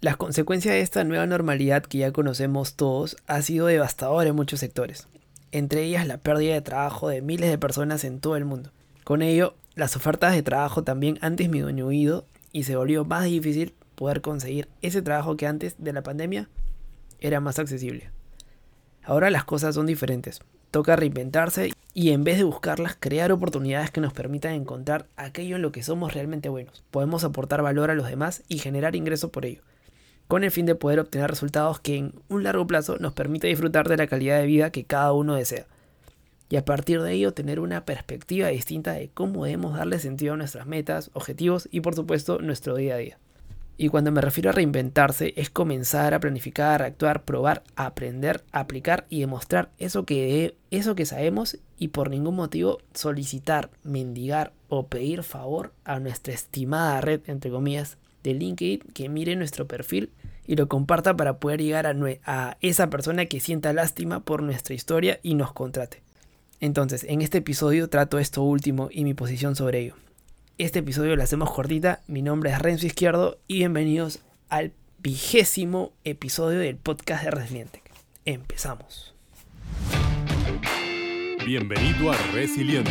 Las consecuencias de esta nueva normalidad que ya conocemos todos ha sido devastadora en muchos sectores, entre ellas la pérdida de trabajo de miles de personas en todo el mundo. Con ello, las ofertas de trabajo también han disminuido y se volvió más difícil poder conseguir ese trabajo que antes de la pandemia era más accesible. Ahora las cosas son diferentes. Toca reinventarse y en vez de buscarlas, crear oportunidades que nos permitan encontrar aquello en lo que somos realmente buenos. Podemos aportar valor a los demás y generar ingresos por ello, con el fin de poder obtener resultados que en un largo plazo nos permita disfrutar de la calidad de vida que cada uno desea. Y a partir de ello tener una perspectiva distinta de cómo debemos darle sentido a nuestras metas, objetivos y por supuesto nuestro día a día. Y cuando me refiero a reinventarse es comenzar a planificar, actuar, probar, aprender, aplicar y demostrar eso que, eso que sabemos y por ningún motivo solicitar, mendigar o pedir favor a nuestra estimada red, entre comillas, de LinkedIn que mire nuestro perfil y lo comparta para poder llegar a, esa persona que sienta lástima por nuestra historia y nos contrate. Entonces, en este episodio trato esto último y mi posición sobre ello. Este episodio lo hacemos cortita. Mi nombre es Renzo Izquierdo y bienvenidos al vigésimo episodio del podcast de Resiliente. Empezamos. Bienvenido a Resiliente,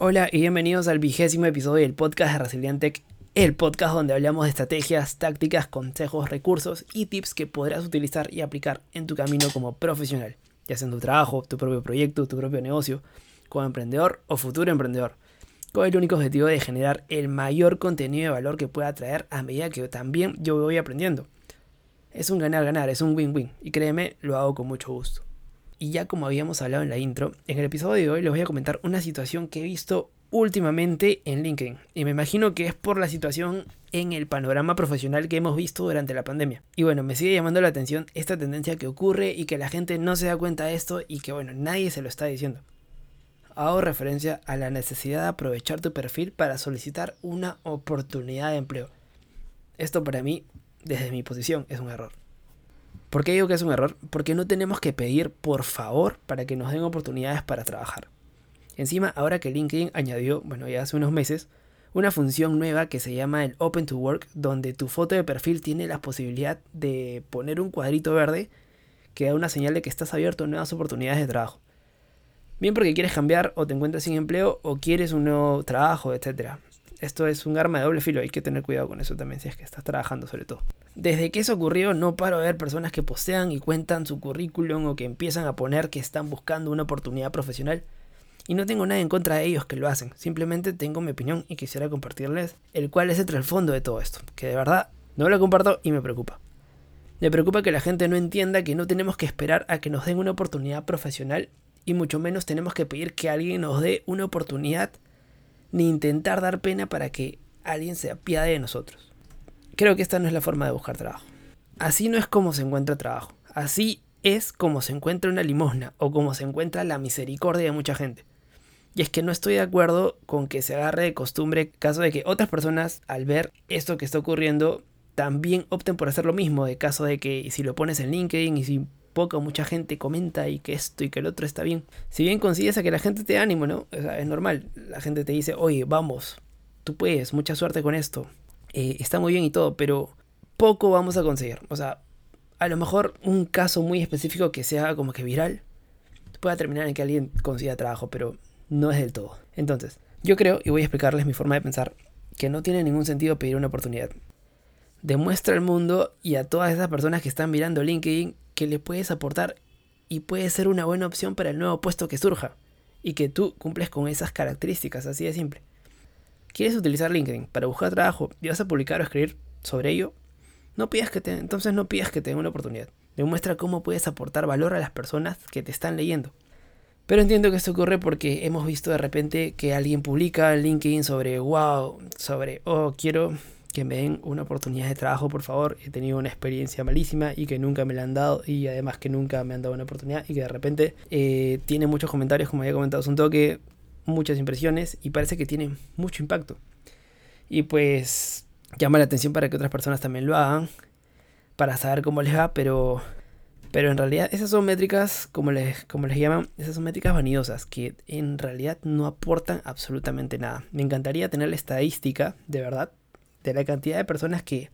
Hola y bienvenidos al vigésimo episodio del podcast de Resilientec el podcast donde hablamos de estrategias, tácticas, consejos, recursos y tips que podrás utilizar y aplicar en tu camino como profesional, ya sea en tu trabajo, tu propio proyecto, tu propio negocio, como emprendedor o futuro emprendedor, con el único objetivo de generar el mayor contenido de valor que pueda traer a medida que también yo voy aprendiendo. Es un ganar-ganar, es un win-win, y créeme, lo hago con mucho gusto. Y ya como habíamos hablado en la intro, en el episodio de hoy les voy a comentar una situación que he visto últimamente en LinkedIn. Y me imagino que es por la situación en el panorama profesional que hemos visto durante la pandemia. Y bueno, me sigue llamando la atención esta tendencia que ocurre y que la gente no se da cuenta de esto y que bueno, nadie se lo está diciendo. Hago referencia a la necesidad de aprovechar tu perfil para solicitar una oportunidad de empleo. Esto para mí, desde mi posición, es un error. ¿Por qué digo que es un error? Porque no tenemos que pedir por favor para que nos den oportunidades para trabajar. Encima, ahora que LinkedIn añadió, bueno, ya hace unos meses, una función nueva que se llama el Open to Work, donde tu foto de perfil tiene la posibilidad de poner un cuadrito verde que da una señal de que estás abierto a nuevas oportunidades de trabajo. Bien porque quieres cambiar o te encuentras sin empleo o quieres un nuevo trabajo, etc. Esto es un arma de doble filo, hay que tener cuidado con eso también si es que estás trabajando sobre todo. Desde que eso ocurrió no paro de ver personas que postean y cuentan su currículum o que empiezan a poner que están buscando una oportunidad profesional y no tengo nada en contra de ellos que lo hacen, simplemente tengo mi opinión y quisiera compartirles el cual es el trasfondo de todo esto, que de verdad no lo comparto y me preocupa. Me preocupa que la gente no entienda que no tenemos que esperar a que nos den una oportunidad profesional y mucho menos tenemos que pedir que alguien nos dé una oportunidad ni intentar dar pena para que alguien se apiade de nosotros. Creo que esta no es la forma de buscar trabajo. Así no es como se encuentra trabajo. Así es como se encuentra una limosna o como se encuentra la misericordia de mucha gente. Y es que no estoy de acuerdo con que se agarre de costumbre caso de que otras personas al ver esto que está ocurriendo también opten por hacer lo mismo, de caso de que si lo pones en LinkedIn y si poca o mucha gente comenta y que esto y que el otro está bien. Si bien consigues a que la gente te ánimo, ¿no? es normal. La gente te dice, oye, vamos, tú puedes, mucha suerte con esto. Eh, está muy bien y todo, pero poco vamos a conseguir. O sea, a lo mejor un caso muy específico que sea como que viral pueda terminar en que alguien consiga trabajo, pero no es del todo. Entonces, yo creo, y voy a explicarles mi forma de pensar, que no tiene ningún sentido pedir una oportunidad. Demuestra al mundo y a todas esas personas que están mirando LinkedIn que le puedes aportar y puede ser una buena opción para el nuevo puesto que surja y que tú cumples con esas características, así de simple. ¿Quieres utilizar LinkedIn para buscar trabajo y vas a publicar o escribir sobre ello? No pidas que te, entonces no pidas que te una oportunidad. Demuestra cómo puedes aportar valor a las personas que te están leyendo. Pero entiendo que esto ocurre porque hemos visto de repente que alguien publica LinkedIn sobre, wow, sobre, oh, quiero que me den una oportunidad de trabajo, por favor. He tenido una experiencia malísima y que nunca me la han dado y además que nunca me han dado una oportunidad y que de repente eh, tiene muchos comentarios, como había comentado, es un toque, muchas impresiones y parece que tiene mucho impacto. Y pues llama la atención para que otras personas también lo hagan, para saber cómo les va, pero pero en realidad esas son métricas, como les, como les llaman, esas son métricas vanidosas que en realidad no aportan absolutamente nada. Me encantaría tener la estadística, de verdad, la cantidad de personas que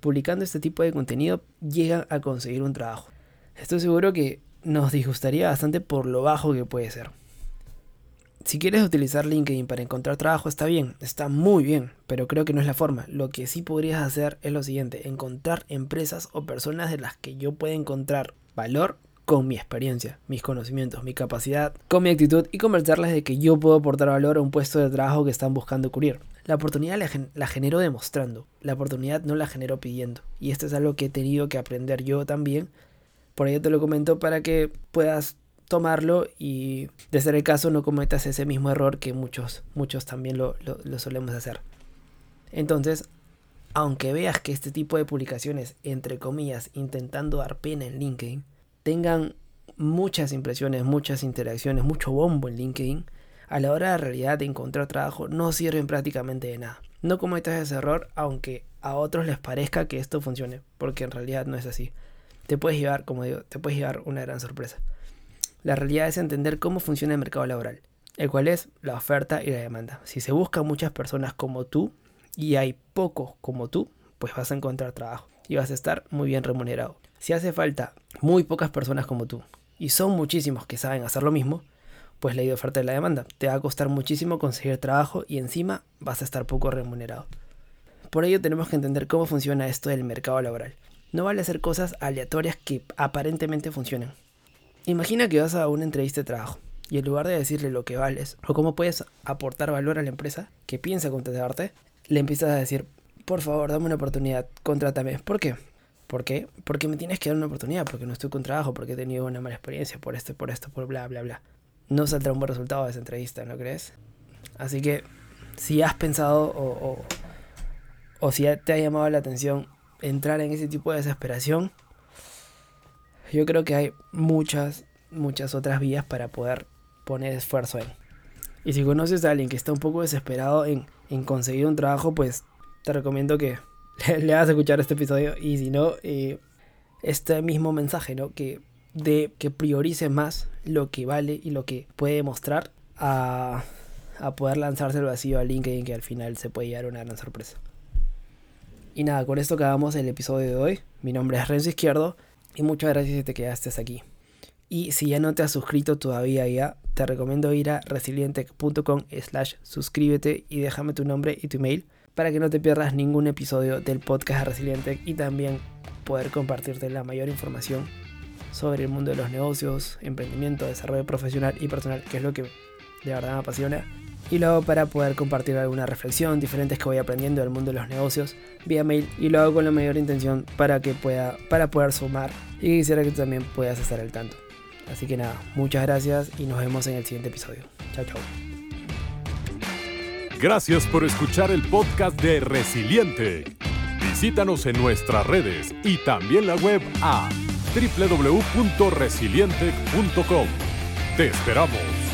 publicando este tipo de contenido llegan a conseguir un trabajo. Estoy seguro que nos disgustaría bastante por lo bajo que puede ser. Si quieres utilizar LinkedIn para encontrar trabajo está bien, está muy bien, pero creo que no es la forma. Lo que sí podrías hacer es lo siguiente, encontrar empresas o personas de las que yo pueda encontrar valor con mi experiencia, mis conocimientos, mi capacidad, con mi actitud y convencerles de que yo puedo aportar valor a un puesto de trabajo que están buscando cubrir. La oportunidad la, la generó demostrando, la oportunidad no la generó pidiendo. Y esto es algo que he tenido que aprender yo también. Por ello te lo comento para que puedas tomarlo y de ser el caso no cometas ese mismo error que muchos, muchos también lo, solemos hacer. Entonces, aunque veas que este tipo de publicaciones, entre comillas, intentando dar pena en LinkedIn, tengan muchas impresiones, muchas interacciones, mucho bombo en LinkedIn, a la hora de realidad de encontrar trabajo no sirven prácticamente de nada. No cometas ese error aunque a otros les parezca que esto funcione, porque en realidad no es así. Te puedes llevar, como digo, te puedes llevar una gran sorpresa. La realidad es entender cómo funciona el mercado laboral, el cual es la oferta y la demanda. Si se buscan muchas personas como tú y hay pocos como tú, pues vas a encontrar trabajo y vas a estar muy bien remunerado. Si hace falta muy pocas personas como tú y son muchísimos que saben hacer lo mismo, pues la oferta y la demanda. Te va a costar muchísimo conseguir trabajo y encima vas a estar poco remunerado. Por ello tenemos que entender cómo funciona esto del mercado laboral. No vale hacer cosas aleatorias que aparentemente funcionen. Imagina que vas a una entrevista de trabajo y en lugar de decirle lo que vales o cómo puedes aportar valor a la empresa que piensa contratarte, le empiezas a decir, por favor, dame una oportunidad, contrátame. ¿Por qué? ¿Por qué? Porque me tienes que dar una oportunidad, porque no estoy con trabajo, porque he tenido una mala experiencia, por esto, por esto, por bla, bla, bla. No saldrá un buen resultado de esa entrevista, ¿no crees? Así que, si has pensado o, o, si te ha llamado la atención entrar en ese tipo de desesperación, yo creo que hay muchas, muchas otras vías para poder poner esfuerzo en. Y si conoces a alguien que está un poco desesperado en, conseguir un trabajo, pues te recomiendo que le, hagas escuchar este episodio. Y si no, eh, este mismo mensaje, ¿no? Que, de, que priorice más lo que vale y lo que puede mostrar a, a poder lanzarse al vacío a LinkedIn, que al final se puede llevar una gran sorpresa. Y nada, con esto acabamos el episodio de hoy. Mi nombre es Renzo Izquierdo y muchas gracias si te quedaste aquí. Y si ya no te has suscrito todavía ya, te recomiendo ir a resilientech.com slash suscríbete y déjame tu nombre y tu email para que no te pierdas ningún episodio del podcast de Resilientech y también poder compartirte la mayor información sobre el mundo de los negocios, emprendimiento, desarrollo profesional y personal, que es lo que de verdad me apasiona y luego para poder compartir alguna reflexión, diferentes que voy aprendiendo del mundo de los negocios vía mail y lo hago con la mayor intención para que pueda para poder sumar y quisiera que tú también puedas estar al tanto. Así que nada, muchas gracias y nos vemos en el siguiente episodio. Chao, chao. Gracias por escuchar el podcast de Resiliente. Visítanos en nuestras redes y también la web a www.resiliente.com. Te esperamos.